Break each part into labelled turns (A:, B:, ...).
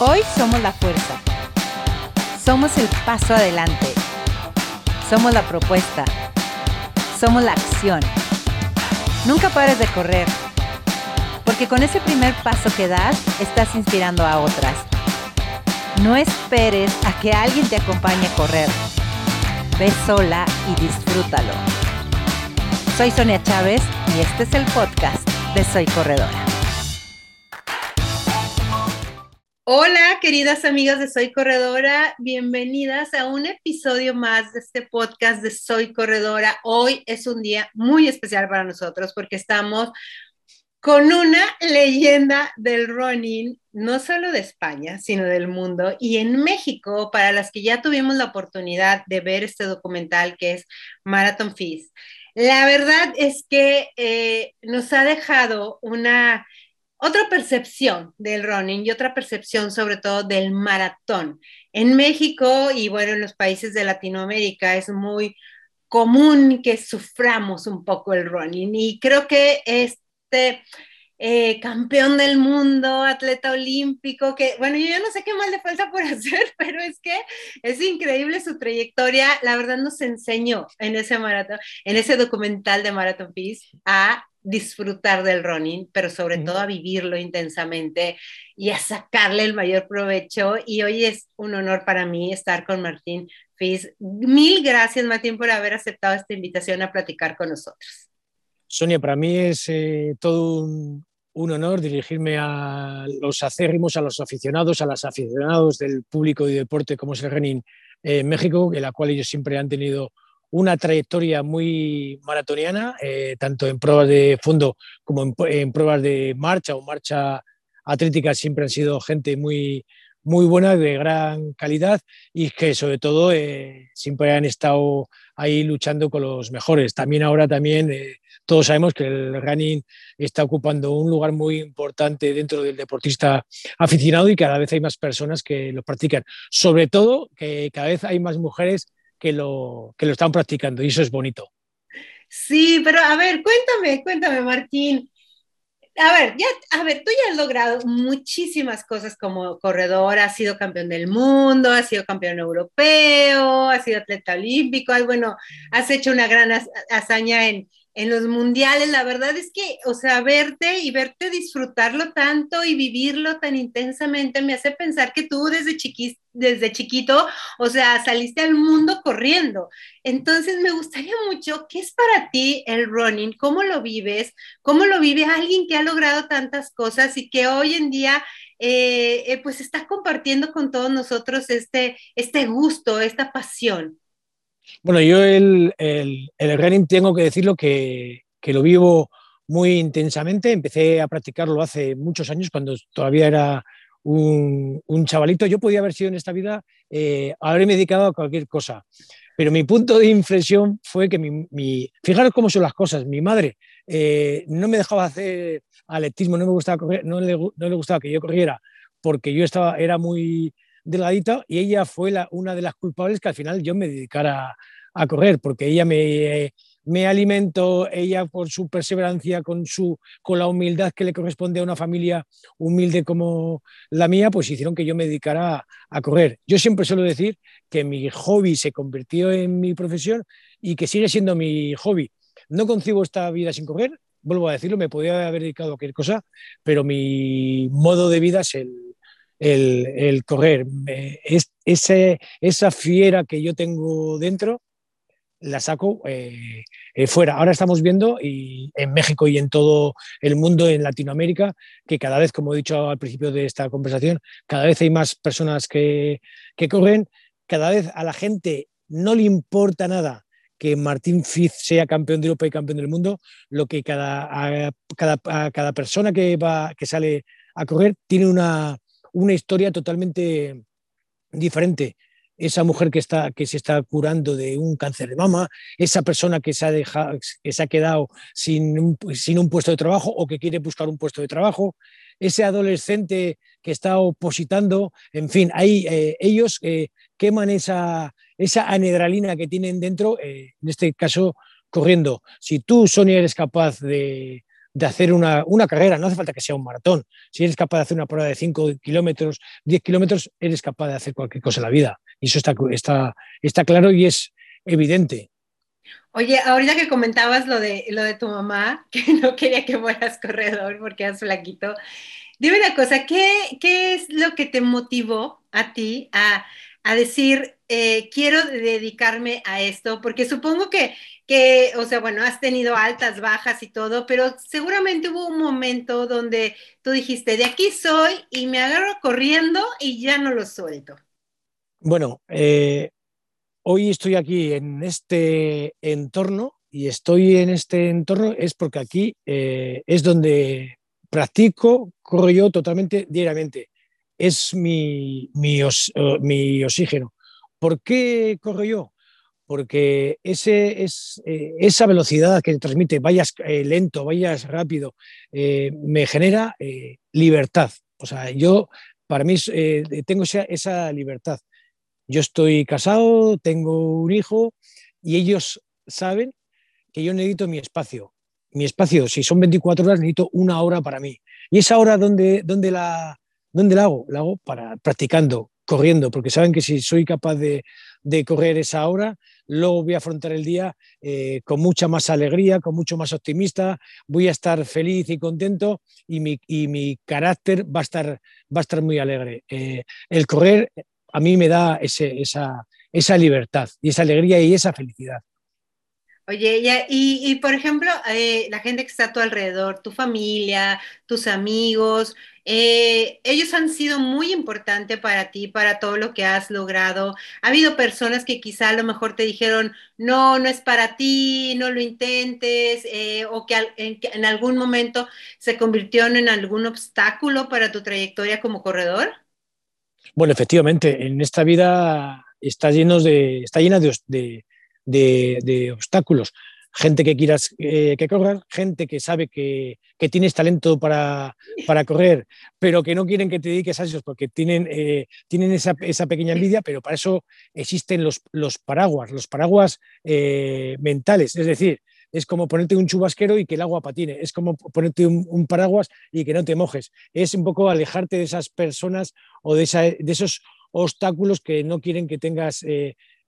A: Hoy somos la fuerza. Somos el paso adelante. Somos la propuesta. Somos la acción. Nunca pares de correr, porque con ese primer paso que das, estás inspirando a otras. No esperes a que alguien te acompañe a correr. Ve sola y disfrútalo. Soy Sonia Chávez y este es el podcast de Soy Corredora. Hola, queridas amigas de Soy Corredora, bienvenidas a un episodio más de este podcast de Soy Corredora. Hoy es un día muy especial para nosotros porque estamos con una leyenda del running, no solo de España, sino del mundo, y en México, para las que ya tuvimos la oportunidad de ver este documental que es Marathon Feast. La verdad es que eh, nos ha dejado una otra percepción del running y otra percepción sobre todo del maratón. En México y bueno, en los países de Latinoamérica es muy común que suframos un poco el running y creo que este eh, campeón del mundo, atleta olímpico, que bueno, yo ya no sé qué más le falta por hacer, pero es que es increíble su trayectoria, la verdad nos enseñó en ese maratón, en ese documental de Marathon Peace a disfrutar del running, pero sobre todo a vivirlo intensamente y a sacarle el mayor provecho. Y hoy es un honor para mí estar con Martín Fis. Mil gracias, Martín, por haber aceptado esta invitación a platicar con nosotros.
B: Sonia, para mí es eh, todo un, honor dirigirme a los acérrimos, a los aficionados, a los aficionados del público y deporte como es el running en México, en la cual ellos siempre han tenido una trayectoria muy maratoniana, eh, tanto en pruebas de fondo como en, pruebas de marcha o marcha atlética, siempre han sido gente muy, muy buena, de gran calidad y que sobre todo eh, siempre han estado ahí luchando con los mejores. También ahora también eh, todos sabemos que el running está ocupando un lugar muy importante dentro del deportista aficionado y cada vez hay más personas que lo practican. Sobre todo que cada vez hay más mujeres que lo, que lo están practicando y eso es bonito.
A: Sí, pero a ver, cuéntame, cuéntame, Martín. A ver, ya, a ver, tú ya has logrado muchísimas cosas como corredor, has sido campeón del mundo, has sido campeón europeo, has sido atleta olímpico, bueno, has hecho una gran hazaña en, en los mundiales, la verdad es que, o sea, verte y verte disfrutarlo tanto y vivirlo tan intensamente me hace pensar que tú desde, desde chiquito, o sea, saliste al mundo corriendo. Entonces, me gustaría mucho, ¿qué es para ti el running? ¿Cómo lo vives? ¿Cómo lo vive alguien que ha logrado tantas cosas y que hoy en día eh, eh, pues está compartiendo con todos nosotros este, este gusto, esta pasión?
B: Bueno, yo el, el, running tengo que decirlo que, que, lo vivo muy intensamente. Empecé a practicarlo hace muchos años, cuando todavía era un, un chavalito. Yo podía haber sido en esta vida, eh, haberme dedicado a cualquier cosa. Pero mi punto de inflexión fue que mi, mi fijaros cómo son las cosas. Mi madre eh, no me dejaba hacer atletismo, no me gustaba no le, no le gustaba que yo corriera porque yo estaba, era muy delgadito y ella fue la, una de las culpables que al final yo me dedicara a, correr, porque ella me, me alimentó, ella por su perseverancia, con, su, con la humildad que le corresponde a una familia humilde como la mía, pues hicieron que yo me dedicara a, correr. Yo siempre suelo decir que mi hobby se convirtió en mi profesión y que sigue siendo mi hobby. No concibo esta vida sin correr, vuelvo a decirlo, me podría haber dedicado a cualquier cosa, pero mi modo de vida es el, el, correr. Es, ese, esa fiera que yo tengo dentro la saco eh, eh, fuera. Ahora estamos viendo y en México y en todo el mundo, en Latinoamérica, que cada vez, como he dicho al principio de esta conversación, cada vez hay más personas que, que corren, cada vez a la gente no le importa nada que Martín Fiz sea campeón de Europa y campeón del mundo, lo que cada, cada, cada persona que, va, que sale a correr tiene una, una historia totalmente diferente. Esa mujer que, está, que se está curando de un cáncer de mama, esa persona que se ha, dejado, que se ha quedado sin un, sin un puesto de trabajo o que quiere buscar un puesto de trabajo, ese adolescente que está opositando, en fin, hay, eh, ellos eh, queman esa, esa anedralina que tienen dentro, eh, en este caso corriendo. Si tú, Sonia, eres capaz de, de hacer una, carrera, no hace falta que sea un maratón. Si eres capaz de hacer una prueba de 5 kilómetros, 10 kilómetros, eres capaz de hacer cualquier cosa en la vida. Y eso está, está, está claro y es evidente.
A: Oye, ahorita que comentabas lo de, lo de tu mamá, que no quería que fueras corredor porque eras flaquito, dime una cosa, ¿qué, ¿qué es lo que te motivó a ti a, a decir, eh, quiero dedicarme a esto? Porque supongo que, que, o sea, bueno, has tenido altas, bajas y todo, pero seguramente hubo un momento donde tú dijiste, de aquí soy y me agarro corriendo y ya no lo suelto.
B: Bueno, eh, hoy estoy aquí en este entorno y estoy en este entorno es porque aquí eh, es donde practico, corro yo totalmente diariamente. Es mi, mi, mi oxígeno. ¿Por qué corro yo? Porque ese, es, eh, esa velocidad que transmite, vayas eh, lento, vayas rápido, eh, me genera libertad. O sea, yo, para mí, tengo esa, libertad. Yo estoy casado, tengo un hijo y ellos saben que yo necesito mi espacio. Mi espacio, si son 24 horas, necesito una hora para mí. ¿Y esa hora dónde, dónde, la, dónde la hago? La hago para, practicando, corriendo, porque saben que si soy capaz de, correr esa hora, luego voy a afrontar el día eh, con mucha más alegría, con mucho más optimista, voy a estar feliz y contento y mi, mi carácter va a, estar, va a estar muy alegre. Eh, el correr a mí me da ese, esa, esa libertad y esa alegría y esa felicidad.
A: Oye, y, y, por ejemplo, eh, la gente que está a tu alrededor, tu familia, tus amigos, eh, ellos han sido muy importantes para ti, para todo lo que has logrado. Ha habido personas que quizá a lo mejor te dijeron, no, no es para ti, no lo intentes, eh, o que en, algún momento se convirtieron en algún obstáculo para tu trayectoria como corredor.
B: Bueno, efectivamente, en esta vida está, lleno de, está llena de, obstáculos. Gente que quieras eh, que corra, gente que sabe que, tienes talento para, correr, pero que no quieren que te dediques a eso porque tienen, eh, tienen esa, pequeña envidia, pero para eso existen los, los paraguas, los paraguas eh, mentales. Es decir, es como ponerte un chubasquero y que el agua patine, es como ponerte un, paraguas y que no te mojes. Es un poco alejarte de esas personas o de, de esos obstáculos que no quieren que tengas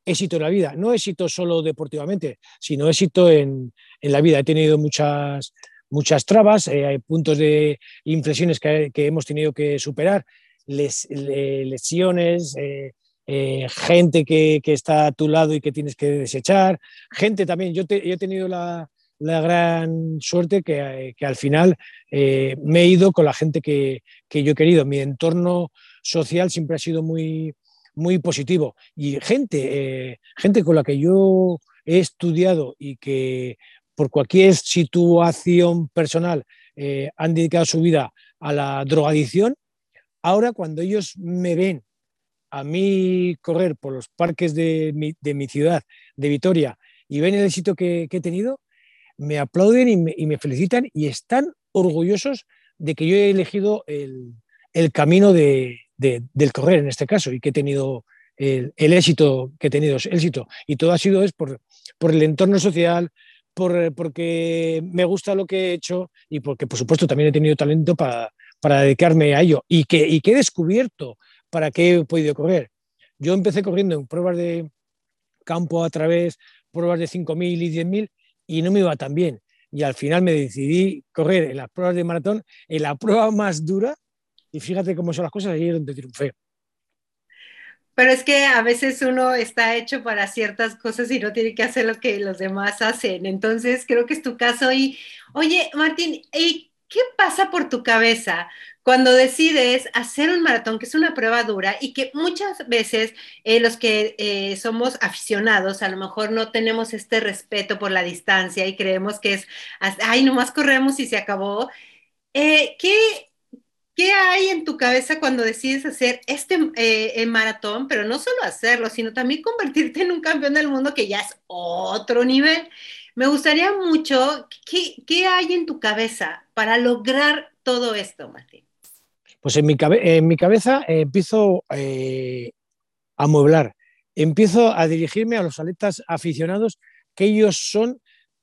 B: éxito en la vida. No éxito solo deportivamente, sino éxito en, la vida. He tenido muchas, muchas trabas, eh, hay puntos de inflexiones que, hemos tenido que superar, lesiones, eh, eh, gente que, está a tu lado y que tienes que desechar, gente también. Yo, he tenido la, gran suerte que, al final me he ido con la gente que, que yo he querido. Mi entorno social siempre ha sido muy, muy positivo. Y gente, eh, gente con la que yo he estudiado y que por cualquier situación personal eh, han dedicado su vida a la drogadicción, ahora cuando ellos me ven a mí correr por los parques de mi, ciudad, de Vitoria, y ven el éxito que, he tenido, me aplauden y me, felicitan y están orgullosos de que yo he elegido el, el camino de, del correr en este caso y que he tenido el, éxito que he tenido, éxito. Y todo ha sido es por, por el entorno social, por, porque me gusta lo que he hecho y porque, por supuesto, también he tenido talento para, para dedicarme a ello y que, y que he descubierto para qué he podido correr. Yo empecé corriendo en pruebas de campo a través, pruebas de 5.000 y 10.000 y no me iba tan bien. Y al final me decidí correr en las pruebas de maratón, en la prueba más dura, y fíjate cómo son las cosas, ahí es donde triunfé.
A: Pero es que a veces uno está hecho para ciertas cosas y no tiene que hacer lo que los demás hacen. Entonces, creo que es tu caso. Y, oye, Martín, ¿y qué pasa por tu cabeza cuando decides hacer un maratón, que es una prueba dura y que muchas veces eh, los que eh, somos aficionados a lo mejor no tenemos este respeto por la distancia y creemos que es, ay, nomás corremos y se acabó. Eh, ¿qué, ¿Qué hay en tu cabeza cuando decides hacer este eh, maratón, pero no solo hacerlo, sino también convertirte en un campeón del mundo que ya es otro nivel? Me gustaría mucho, ¿qué, hay en tu cabeza para lograr todo esto, Martín?
B: Pues en mi, cabeza eh, empiezo eh, a mueblar, empiezo a dirigirme a los atletas aficionados, que ellos son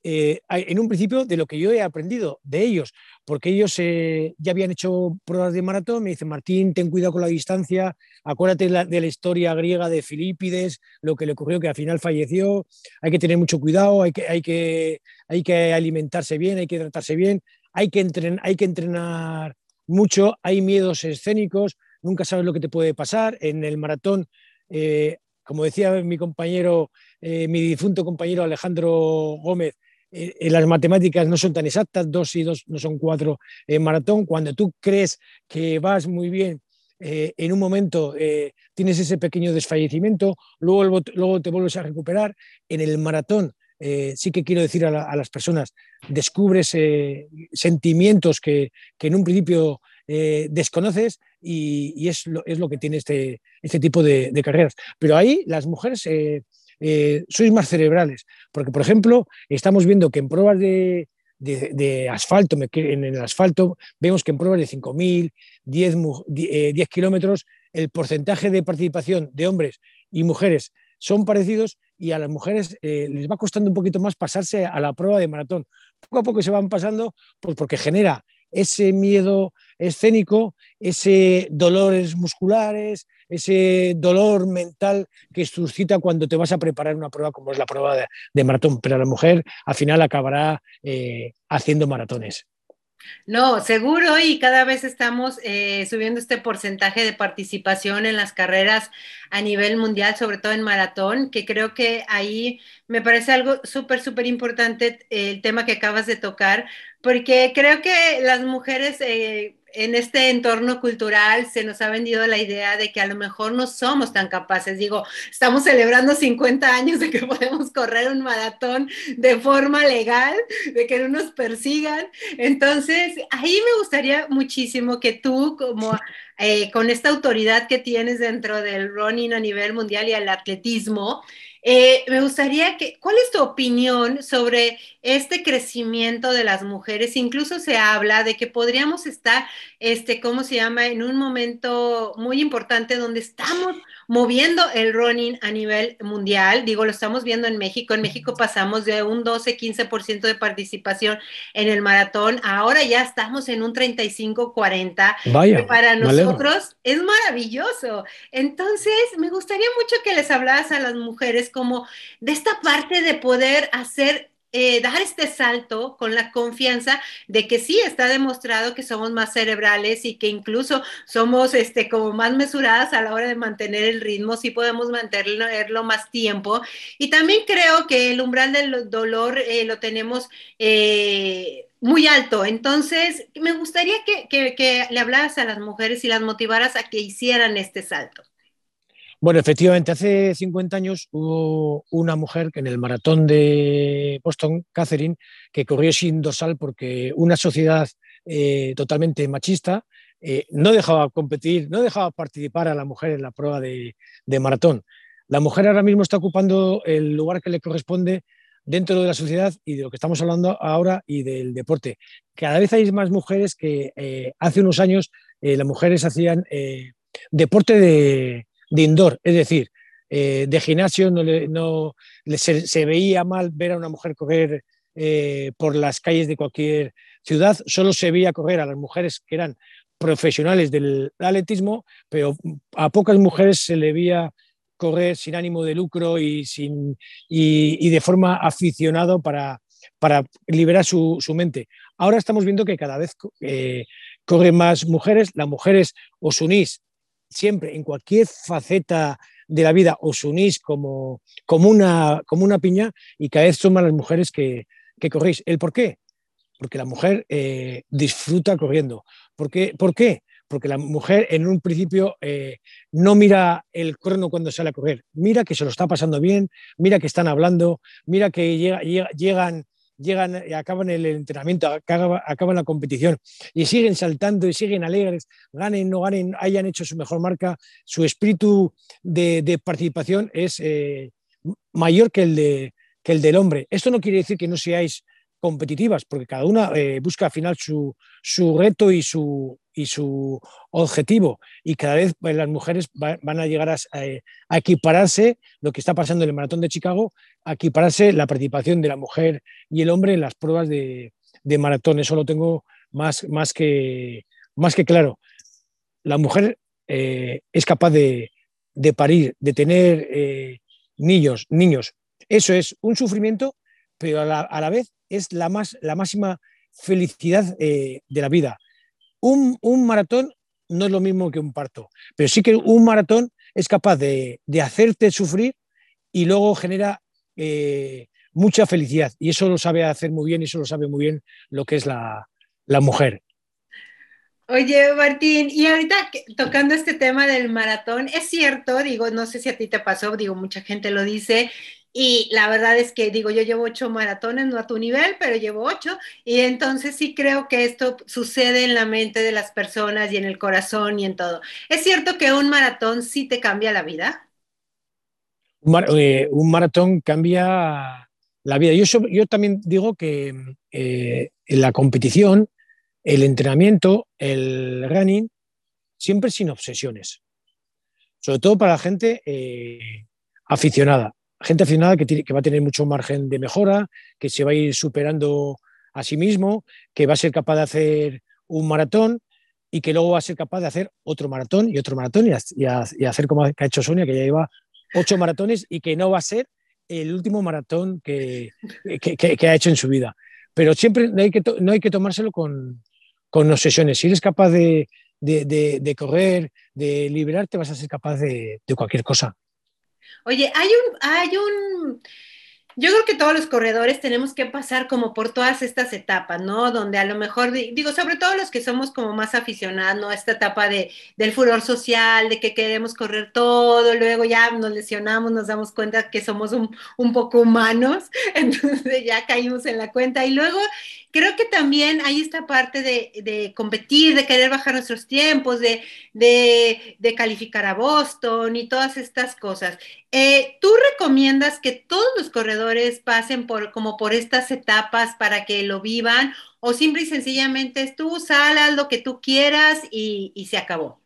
B: eh, en un principio de lo que yo he aprendido de ellos, porque ellos eh, ya habían hecho pruebas de maratón, me dicen, Martín, ten cuidado con la distancia, acuérdate de la, historia griega de Filipides, lo que le ocurrió que al final falleció, hay que tener mucho cuidado, hay que, hay que, hay que alimentarse bien, hay que tratarse bien, hay que, entrenar, hay que entrenar mucho, hay miedos escénicos, nunca sabes lo que te puede pasar. En el maratón, eh, como decía mi compañero, mi difunto compañero Alejandro Gómez, eh, las matemáticas no son tan exactas, dos y dos no son cuatro en maratón. Cuando tú crees que vas muy bien, eh, en un momento eh, tienes ese pequeño desfallecimiento, luego, luego te vuelves a recuperar. En el maratón, sí que quiero decir a, las personas, descubres sentimientos que, en un principio desconoces y, es, lo, es, lo, que tiene este, este tipo de carreras. Pero ahí las mujeres eh, sois más cerebrales. Porque, por ejemplo, estamos viendo que en pruebas de, asfalto, en el asfalto, vemos que en pruebas de 5.000, 10, 10 kilómetros, el porcentaje de participación de hombres y mujeres son parecidos y a las mujeres eh, les va costando un poquito más pasarse a la prueba de maratón. Poco a poco se van pasando pues porque genera ese miedo escénico, ese dolores musculares, ese dolor mental que suscita cuando te vas a preparar una prueba como es la prueba de, maratón. Pero la mujer al final acabará eh, haciendo maratones.
A: No, seguro y cada vez estamos eh, subiendo este porcentaje de participación en las carreras a nivel mundial, sobre todo en maratón, que creo que ahí me parece algo súper, súper importante el tema que acabas de tocar, porque creo que las mujeres eh, en este entorno cultural se nos ha vendido la idea de que a lo mejor no somos tan capaces. Digo, estamos celebrando 50 años de que podemos correr un maratón de forma legal, de que no nos persigan. Entonces, ahí me gustaría muchísimo que tú, como eh, con esta autoridad que tienes dentro del running a nivel mundial y el atletismo, eh, me gustaría que, ¿cuál es tu opinión sobre este crecimiento de las mujeres? Incluso se habla de que podríamos estar, este, ¿cómo se llama?, en un momento muy importante donde estamos moviendo el running a nivel mundial. Digo, lo estamos viendo en México. En México pasamos de un 12-15% de participación en el maratón. Ahora ya estamos en un 35-40.
B: Vaya.
A: para nosotros es maravilloso. Entonces, me gustaría mucho que les hablaras a las mujeres como de esta parte de poder hacer eh, dar este salto con la confianza de que sí está demostrado que somos más cerebrales y que incluso somos este, como más mesuradas a la hora de mantener el ritmo, sí podemos mantenerlo más tiempo. Y también creo que el umbral del dolor eh, lo tenemos eh, muy alto. Entonces, me gustaría que, que le hablaras a las mujeres y las motivaras a que hicieran este salto.
B: Bueno, efectivamente, hace 50 años hubo una mujer que en el maratón de Boston, Catherine, que corrió sin dorsal porque una sociedad eh, totalmente machista eh, no dejaba competir, no dejaba participar a la mujer en la prueba de, maratón. La mujer ahora mismo está ocupando el lugar que le corresponde dentro de la sociedad y de lo que estamos hablando ahora y del deporte. Cada vez hay más mujeres que eh, hace unos años las mujeres hacían deporte de, de indoor, es decir, eh, de gimnasio no, no se, veía mal ver a una mujer correr eh, por las calles de cualquier ciudad, solo se veía correr a las mujeres que eran profesionales del atletismo, pero a pocas mujeres se le veía correr sin ánimo de lucro y, sin, y, de forma aficionado para, para liberar su, mente. Ahora estamos viendo que cada vez eh, corren más mujeres, las mujeres os unís siempre, en cualquier faceta de la vida, os unís como, como, una, como una piña y cada vez son más las mujeres que, que corréis. ¿El por qué? Porque la mujer eh, disfruta corriendo. ¿Por qué? ¿Por qué? Porque la mujer en un principio eh, no mira el crono cuando sale a correr, mira que se lo está pasando bien, mira que están hablando, mira que llegan llegan y acaban el entrenamiento, acaban, la competición y siguen saltando y siguen alegres, ganen, no ganen, hayan hecho su mejor marca, su espíritu de, participación es eh, mayor que el, de, que el del hombre. Esto no quiere decir que no seáis competitivas, porque cada una eh, busca al final su, su reto y su, y su objetivo. Y cada vez pues, las mujeres van a llegar a, equipararse, lo que está pasando en el Maratón de Chicago, a equipararse la participación de la mujer y el hombre en las pruebas de, de maratón. Eso lo tengo más, más, que, más que claro. La mujer eh, es capaz de, de, parir, de tener eh, niños, niños. Eso es un sufrimiento, pero a la, a la vez es la, más, la máxima felicidad eh, de la vida. Un, un, maratón no es lo mismo que un parto, pero sí que un maratón es capaz de, de hacerte sufrir y luego genera eh, mucha felicidad. Y eso lo sabe hacer muy bien y eso lo sabe muy bien lo que es la, la mujer.
A: Oye, Martín, y ahorita tocando este tema del maratón, es cierto, digo, no sé si a ti te pasó, digo, mucha gente lo dice, y la verdad es que digo, yo llevo ocho maratones, no a tu nivel, pero llevo ocho. Y entonces sí creo que esto sucede en la mente de las personas y en el corazón y en todo. ¿Es cierto que un maratón sí te cambia la vida?
B: Un, eh, maratón cambia la vida. Yo, yo también digo que eh, la competición, el entrenamiento, el running, siempre sin obsesiones. Sobre todo para la gente eh, aficionada gente aficionada que, tiene, que va a tener mucho margen de mejora, que se va a ir superando a sí mismo, que va a ser capaz de hacer un maratón y que luego va a ser capaz de hacer otro maratón y otro maratón y, hacer como ha hecho Sonia, que ya lleva ocho maratones y que no va a ser el último maratón que, ha hecho en su vida. Pero siempre no hay que, no hay que tomárselo con, con obsesiones. Si eres capaz de, de, de, correr, de liberarte, vas a ser capaz de cualquier cosa.
A: Oye, hay un, hay un, yo creo que todos los corredores tenemos que pasar como por todas estas etapas, ¿no? Donde a lo mejor, digo, sobre todo los que somos como más aficionados, ¿no? Esta etapa de, del furor social, de que queremos correr todo, luego ya nos lesionamos, nos damos cuenta que somos un, un poco humanos, entonces ya caímos en la cuenta. Y luego creo que también hay esta parte de, de competir, de querer bajar nuestros tiempos, de, de, calificar a Boston y todas estas cosas. Eh, ¿Tú recomiendas que todos los corredores pasen por como por estas etapas para que lo vivan o simple y sencillamente es tú sal, haz lo que tú quieras y, y se acabó?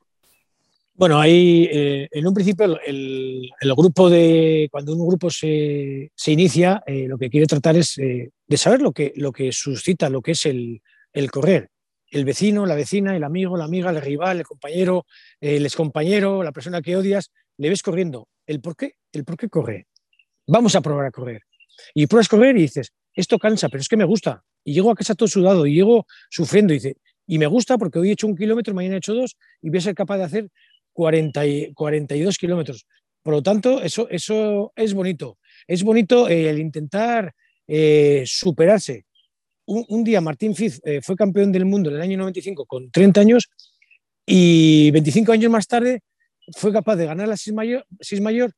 B: Bueno, ahí eh, en un principio el, el, grupo de, cuando un grupo se, se inicia, eh, lo que quiere tratar es eh, de saber lo que, lo que suscita, lo que es el, correr. El vecino, la vecina, el amigo, la amiga, el rival, el compañero, el excompañero, la persona que odias, le ves corriendo. ¿El por qué? El por qué corre. Vamos a probar a correr. Y pruebas a correr y dices, esto cansa, pero es que me gusta. Y llego a casa todo sudado y llego sufriendo y dice, y me gusta porque hoy he hecho un kilómetro, mañana he hecho dos y voy a ser capaz de hacer 40 y, 42 kilómetros. Por lo tanto, eso, eso es bonito. Es bonito eh, el intentar eh, superarse. Un, día Martín Fiz eh, fue campeón del mundo en el año 95 con 30 años y 25 años más tarde fue capaz de ganar la Sis Mayor,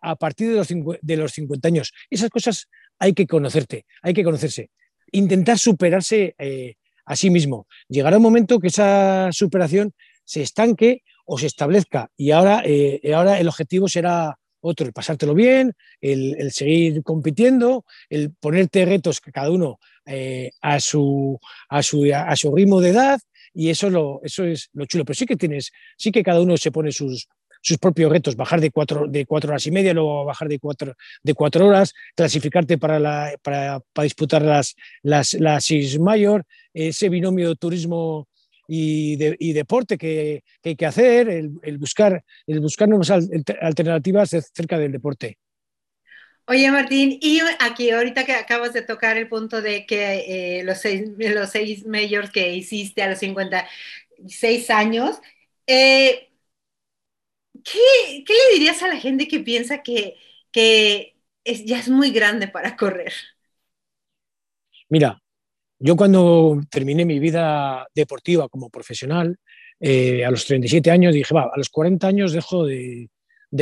B: a partir de los, de los 50 años. Esas cosas hay que conocerte, hay que conocerse. Intentar superarse a sí mismo. Llegará un momento que esa superación se estanque o se establezca. Y ahora, eh, ahora el objetivo será otro, el pasártelo bien, el, seguir compitiendo, el ponerte retos cada uno eh, a, su, a, su, a, su, ritmo de edad. Y eso, lo, eso es lo chulo. Pero sí que tienes, sí que cada uno se pone sus, sus propios retos, bajar de cuatro, de cuatro horas y media, luego bajar de cuatro, de cuatro horas, clasificarte para, la, para, para disputar las, las, las Mayor, ese binomio turismo y, de, y deporte que, que, hay que hacer, el, el, buscar, el buscar nuevas alternativas cerca del deporte.
A: Oye, Martín, y aquí ahorita que acabas de tocar el punto de que eh, los, seis, los seis mayores que hiciste a los 56 años, eh, ¿qué, ¿qué, le dirías a la gente que piensa que, que es, ya es muy grande para correr?
B: Mira, yo cuando terminé mi vida deportiva como profesional, eh, a los 37 años dije, va, a los 40 años dejo de,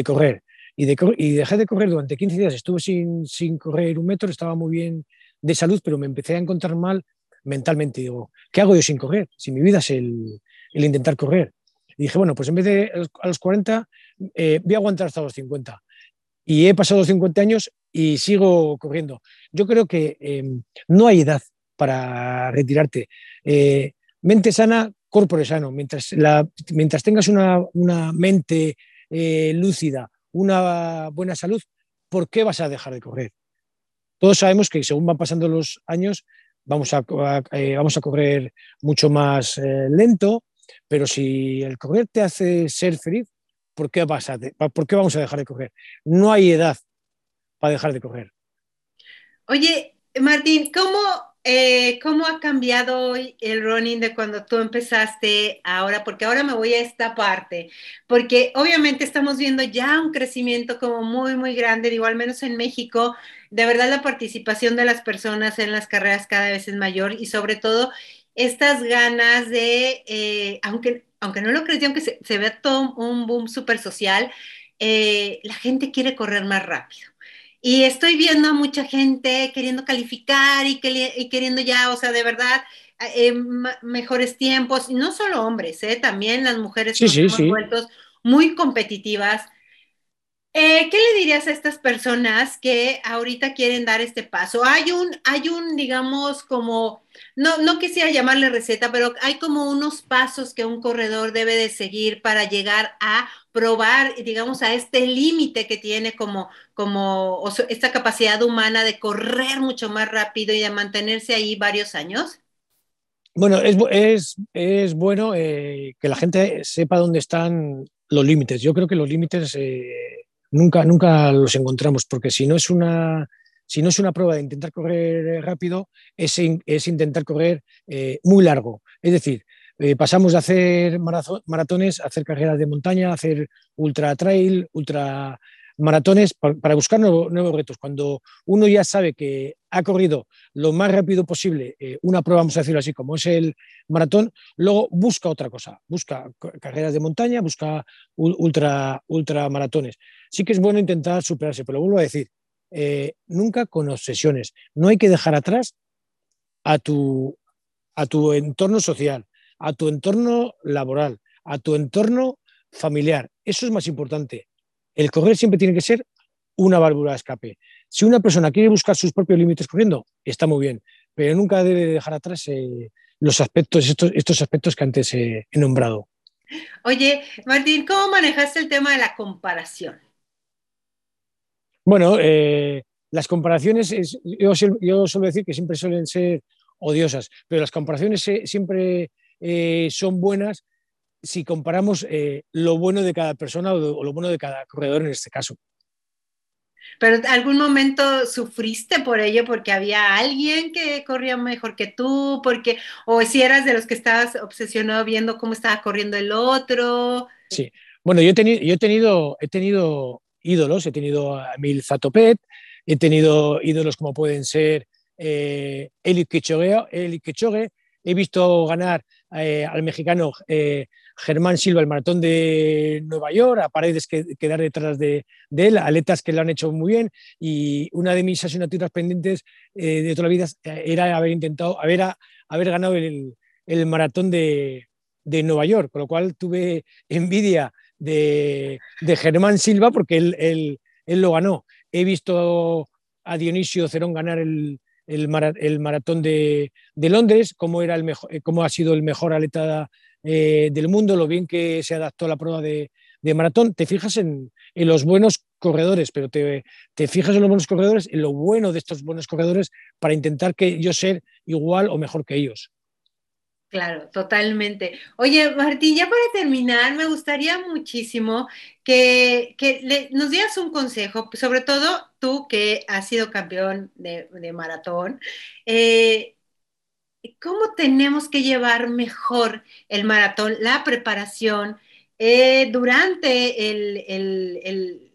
B: correr. Y, de, y, dejé de correr durante 15 días. Estuve sin, correr un metro, estaba muy bien de salud, pero me empecé a encontrar mal mentalmente. Digo, ¿qué hago yo sin correr? Si mi vida es el, el intentar correr. Y dije, bueno, pues en vez de a los 40, eh, voy a aguantar hasta los 50. Y he pasado los 50 años y sigo corriendo. Yo creo que em, no hay edad para retirarte. Eh, mente sana, cuerpo sano. Mientras, mientras tengas una, una mente eh, lúcida, una buena salud, ¿por qué vas a dejar de correr? Todos sabemos que según van pasando los años, vamos a, eh, vamos a correr mucho más lento, pero si el correr te hace ser feliz, ¿por qué, vas a ¿por qué vamos a dejar de correr? No hay edad para dejar de correr.
A: Oye, Martín, ¿cómo, eh, ¿cómo ha cambiado hoy el running de cuando tú empezaste ahora? Porque ahora me voy a esta parte, porque obviamente estamos viendo ya un crecimiento como muy, muy grande, digo, al menos en México, de verdad la participación de las personas en las carreras cada vez es mayor y sobre todo estas ganas de, eh, aunque, aunque no lo crees, aunque se, se vea todo un boom súper social, eh, la gente quiere correr más rápido. Y estoy viendo a mucha gente queriendo calificar y, queriendo ya, o sea, de verdad, eh, mejores tiempos, y no solo hombres, también las mujeres
B: sí, sí, sí.
A: muy competitivas eh, ¿Qué le dirías a estas personas que ahorita quieren dar este paso? Hay un, hay un, digamos, como, no, no quisiera llamarle receta, pero hay como unos pasos que un corredor debe de seguir para llegar a probar, digamos, a este límite que tiene como, como esta capacidad humana de correr mucho más rápido y de mantenerse ahí varios años.
B: Bueno, es, es, es bueno eh, que la gente sepa dónde están los límites. Yo creo que los límites eh, nunca, nunca los encontramos, porque si no es una, si no es una prueba de intentar correr rápido, es, es intentar correr eh, muy largo. Es decir, eh, pasamos de hacer maratones a hacer carreras de montaña, a hacer ultra trail, ultra maratones para, buscar nuevos, retos. Cuando uno ya sabe que ha corrido lo más rápido posible eh, una prueba, vamos a decirlo así, como es el maratón, luego busca otra cosa, busca carreras de montaña, busca ultra, ultra maratones. Sí que es bueno intentar superarse, pero vuelvo a decir, eh, nunca con obsesiones. No hay que dejar atrás a tu, a tu entorno social, a tu entorno laboral, a tu entorno familiar. Eso es más importante. El correr siempre tiene que ser una válvula de escape. Si una persona quiere buscar sus propios límites corriendo, está muy bien, pero nunca debe dejar atrás eh, los aspectos, estos, estos aspectos que antes he nombrado.
A: Oye, Martín, ¿cómo manejaste el tema de la comparación?
B: Bueno, eh, las comparaciones, yo, yo, suelo decir que siempre suelen ser odiosas, pero las comparaciones siempre eh, son buenas si comparamos eh, lo bueno de cada persona o, lo bueno de cada corredor en este caso.
A: Pero algún momento sufriste por ello porque había alguien que corría mejor que tú, porque o si eras de los que estabas obsesionado viendo cómo estaba corriendo el otro.
B: Sí, bueno, yo he tenido, yo he tenido, he tenido ídolos, he tenido a Emil Zatopet, he tenido ídolos como pueden ser eh, Eli Kichogue, he visto ganar eh, al mexicano eh, Germán Silva el maratón de Nueva York, a Paredes que, quedar detrás de, él, aletas que lo han hecho muy bien y una de mis asignaturas pendientes eh, de toda la vida era haber intentado, haber, haber ganado el, maratón de, Nueva York, con lo cual tuve envidia de, Germán Silva porque él, él, lo ganó. He visto a Dionisio Cerón ganar el, el, maratón de, Londres, cómo, era el mejor, cómo ha sido el mejor atleta eh, del mundo, lo bien que se adaptó a la prueba de, maratón. Te fijas en, los buenos corredores, pero te, fijas en los buenos corredores, en lo bueno de estos buenos corredores para intentar que yo ser igual o mejor que ellos.
A: Claro, totalmente. Oye, Martín, ya para terminar, me gustaría muchísimo que, nos dieras un consejo, sobre todo tú que has sido campeón de, maratón. Eh, cómo tenemos que llevar mejor el maratón, la preparación eh, durante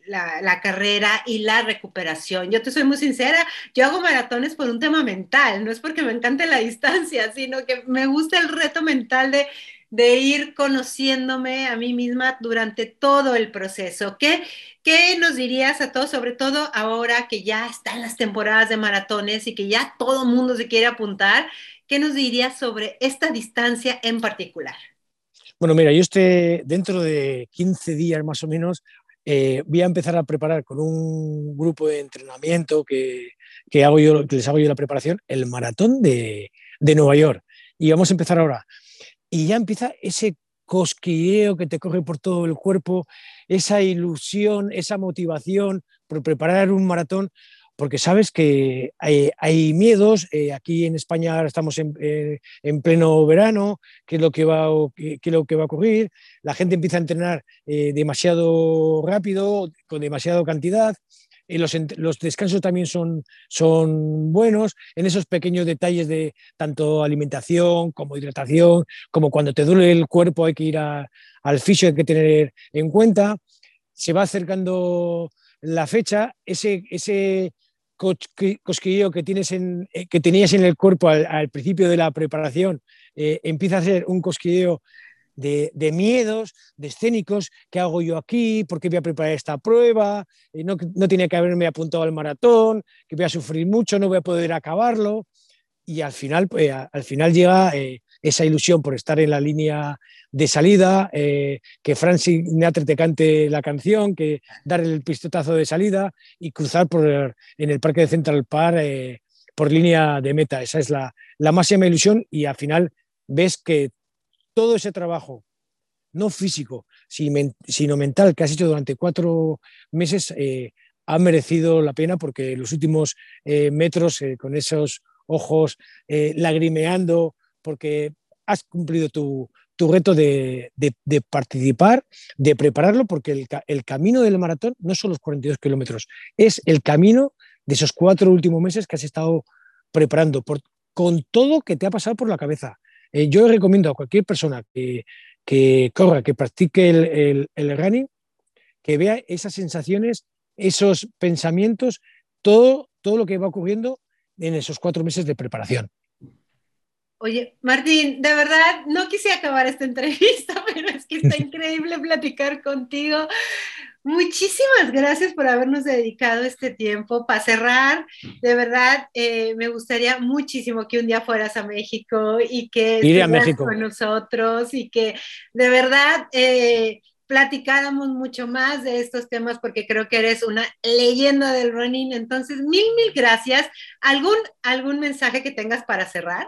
A: la, carrera y la recuperación. Yo te soy muy sincera, yo hago maratones por un tema mental, no es porque me encante la distancia, sino que me gusta el reto mental de, de ir conociéndome a mí misma durante todo el proceso. ¿Qué, ¿Qué nos dirías a todos, sobre todo ahora que ya están las temporadas de maratones y que ya todo mundo se quiere apuntar? ¿Qué nos dirías sobre esta distancia en particular?
B: Bueno, mira, yo estoy dentro de 15 días más o menos, eh, voy a empezar a preparar con un grupo de entrenamiento que, que, hago yo, que les hago yo la preparación, el maratón de, de Nueva York. Y vamos a empezar ahora. Y ya empieza ese cosquilleo que te corre por todo el cuerpo, esa ilusión, esa motivación por preparar un maratón, porque sabes que hay, miedos. Eh, aquí en España estamos eh, en, pleno verano, ¿qué es, lo que va, qué, lo que va a ocurrir? La gente empieza a entrenar eh, demasiado rápido, con demasiada cantidad. Los, los, descansos también son, son buenos en esos pequeños detalles de tanto alimentación como hidratación, como cuando te duele el cuerpo hay que ir al fisio, hay que tener en cuenta. Se va acercando la fecha, ese, ese cosquilleo que, tienes en, eh, que tenías en el cuerpo al, principio de la preparación eh, empieza a ser un cosquilleo de, miedos, de escénicos, ¿qué hago yo aquí? ¿Por qué voy a preparar esta prueba? Eh, no, no tenía que haberme apuntado al maratón, que voy a sufrir mucho, no voy a poder acabarlo. Y al final, pues, al final llega esa ilusión por estar en la línea de salida, eh, que Francis Sinatra te cante la canción, que dar el pistotazo de salida y cruzar por en el parque de Central Park eh, por línea de meta. Esa es la, la máxima ilusión y al final ves que todo ese trabajo, no físico, sino mental, que has hecho durante cuatro meses, eh, ha merecido la pena porque los últimos metros, con esos ojos lagrimeando, porque has cumplido tu, reto de, participar, de prepararlo, porque el, camino del maratón no son los 42 kilómetros, es el camino de esos cuatro últimos meses que has estado preparando, con todo que te ha pasado por la cabeza. Eh, yo recomiendo a cualquier persona que, corra, que practique el, el, running, que vea esas sensaciones, esos pensamientos, todo, todo lo que va ocurriendo en esos cuatro meses de preparación.
A: Oye, Martín, de verdad no quise acabar esta entrevista, pero es que está increíble platicar contigo. Muchísimas gracias por habernos dedicado este tiempo. Para cerrar, de verdad, eh, me gustaría muchísimo que un día fueras a México y que
B: estuvieras
A: con nosotros y que de verdad eh, platicáramos mucho más de estos temas porque creo que eres una leyenda del running. Entonces, mil, mil gracias. ¿Algún, algún mensaje que tengas para cerrar?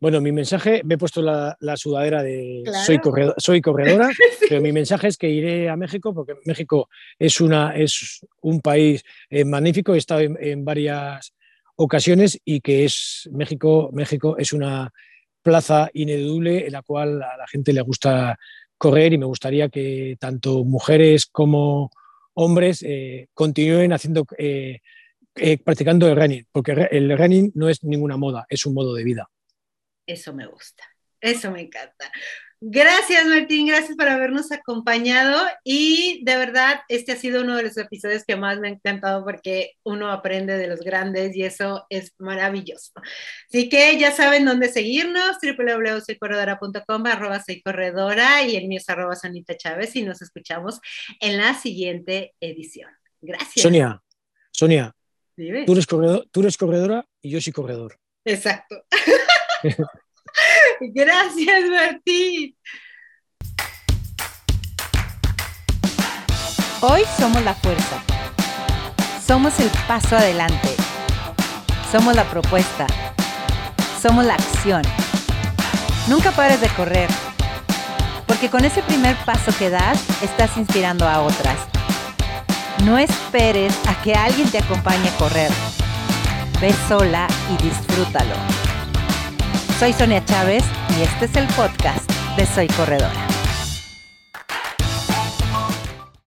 B: Bueno, mi mensaje, me he puesto la, sudadera de soy, soy corredora, pero mi mensaje es que iré a México porque México es, una, es un país eh, magnífico, he estado en, varias ocasiones y que es México, México es una plaza ineludible en la cual a la gente le gusta correr y me gustaría que tanto mujeres como hombres eh, continúen haciendo, eh, practicando el running, porque el running no es ninguna moda, es un modo de vida.
A: Eso me gusta, eso me encanta. Gracias Martín, gracias por habernos acompañado y de verdad este ha sido uno de los episodios que más me ha encantado porque uno aprende de los grandes y eso es maravilloso. Así que ya saben dónde seguirnos, www.soycorredora.com, arroba corredora y el mío es arroba Sanita Chávez y nos escuchamos en la siguiente edición. Gracias.
B: Sonia, Sonia, tú eres, tú eres corredora y yo soy corredor.
A: Exacto. Gracias, Martín.
C: Hoy somos la fuerza. Somos el paso adelante. Somos la propuesta. Somos la acción. Nunca pares de correr, porque con ese primer paso que das, estás inspirando a otras. No esperes a que alguien te acompañe a correr. Ve sola y disfrútalo. Soy Sonia Chávez y este es el podcast de Soy Corredora.